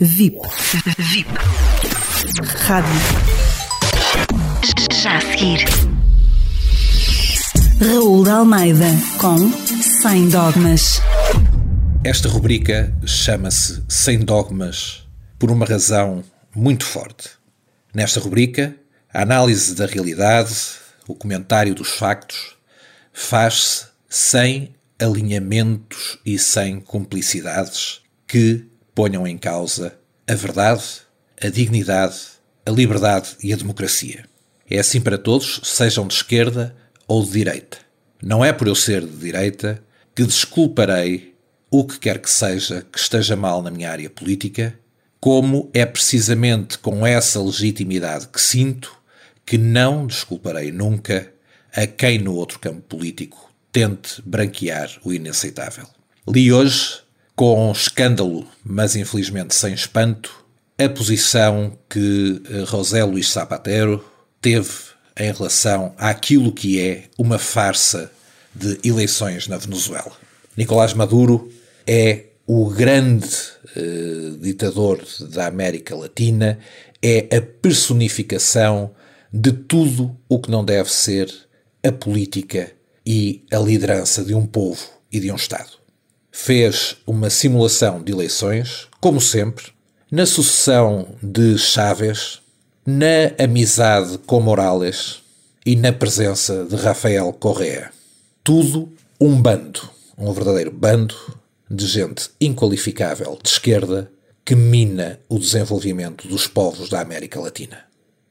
VIP. VIP. Rádio. Já a seguir. Raul de Almeida com Sem Dogmas. Esta rubrica chama-se Sem Dogmas por uma razão muito forte. Nesta rubrica, a análise da realidade, o comentário dos factos, faz-se sem alinhamentos e sem cumplicidades que ponham em causa a verdade, a dignidade, a liberdade e a democracia. É assim para todos, sejam de esquerda ou de direita. Não é por eu ser de direita que desculparei o que quer que seja que esteja mal na minha área política, como é precisamente com essa legitimidade que sinto que não desculparei nunca a quem no outro campo político tente branquear o inaceitável. Li hoje com escândalo, mas infelizmente sem espanto, a posição que eh, José Luís Zapatero teve em relação àquilo que é uma farsa de eleições na Venezuela. Nicolás Maduro é o grande eh, ditador da América Latina, é a personificação de tudo o que não deve ser a política e a liderança de um povo e de um Estado fez uma simulação de eleições, como sempre, na sucessão de Chávez, na amizade com Morales e na presença de Rafael Correa. Tudo um bando, um verdadeiro bando de gente inqualificável de esquerda que mina o desenvolvimento dos povos da América Latina.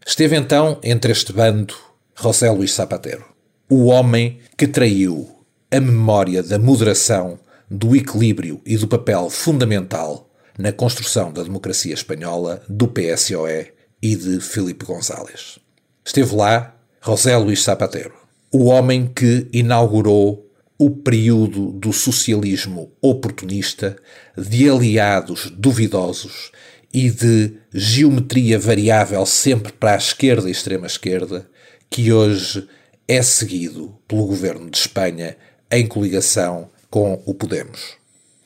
Esteve então entre este bando José Luís Zapatero, o homem que traiu a memória da moderação do equilíbrio e do papel fundamental na construção da democracia espanhola do PSOE e de Felipe González. Esteve lá José Luís Zapatero, o homem que inaugurou o período do socialismo oportunista, de aliados duvidosos e de geometria variável sempre para a esquerda e extrema-esquerda, que hoje é seguido pelo governo de Espanha em coligação com o Podemos.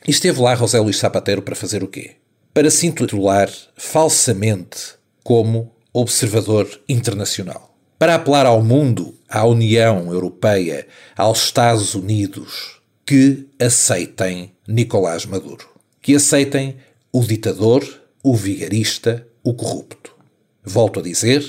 E esteve lá José Luís Zapatero para fazer o quê? Para se intitular falsamente como observador internacional. Para apelar ao mundo, à União Europeia, aos Estados Unidos, que aceitem Nicolás Maduro. Que aceitem o ditador, o vigarista, o corrupto. Volto a dizer,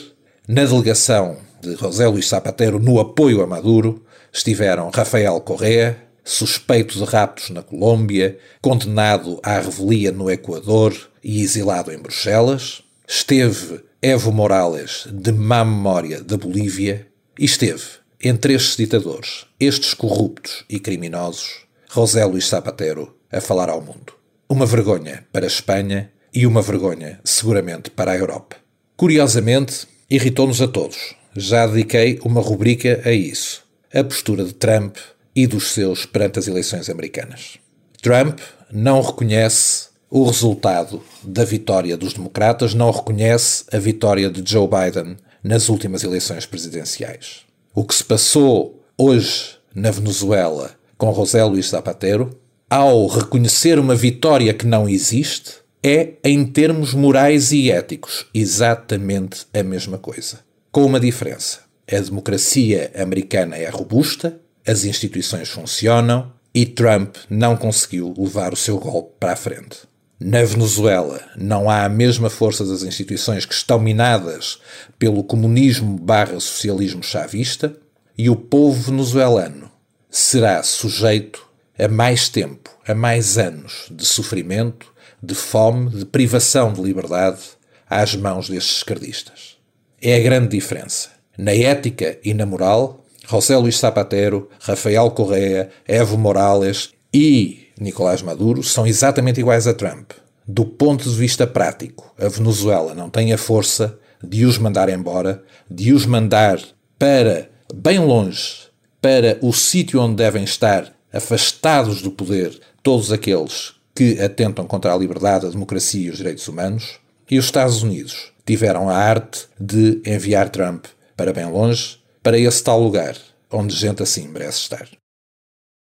na delegação de José Luís Zapatero no apoio a Maduro estiveram Rafael Correa, suspeito de raptos na Colômbia, condenado à revelia no Equador e exilado em Bruxelas. Esteve Evo Morales, de má memória, da Bolívia. E esteve, entre estes ditadores, estes corruptos e criminosos, José Luís Zapatero a falar ao mundo. Uma vergonha para a Espanha e uma vergonha, seguramente, para a Europa. Curiosamente, irritou-nos a todos. Já dediquei uma rubrica a isso. A postura de Trump e dos seus perante as eleições americanas. Trump não reconhece o resultado da vitória dos democratas, não reconhece a vitória de Joe Biden nas últimas eleições presidenciais. O que se passou hoje na Venezuela com José Luís Zapatero, ao reconhecer uma vitória que não existe, é, em termos morais e éticos, exatamente a mesma coisa. Com uma diferença. A democracia americana é robusta, as instituições funcionam e Trump não conseguiu levar o seu golpe para a frente. Na Venezuela não há a mesma força das instituições que estão minadas pelo comunismo barra socialismo chavista e o povo venezuelano será sujeito a mais tempo, a mais anos de sofrimento, de fome, de privação de liberdade às mãos destes esquerdistas. É a grande diferença. Na ética e na moral, José Luís Zapatero, Rafael Correa, Evo Morales e Nicolás Maduro são exatamente iguais a Trump. Do ponto de vista prático, a Venezuela não tem a força de os mandar embora, de os mandar para bem longe, para o sítio onde devem estar, afastados do poder, todos aqueles que atentam contra a liberdade, a democracia e os direitos humanos. E os Estados Unidos tiveram a arte de enviar Trump para bem longe, para esse tal lugar onde gente assim merece estar.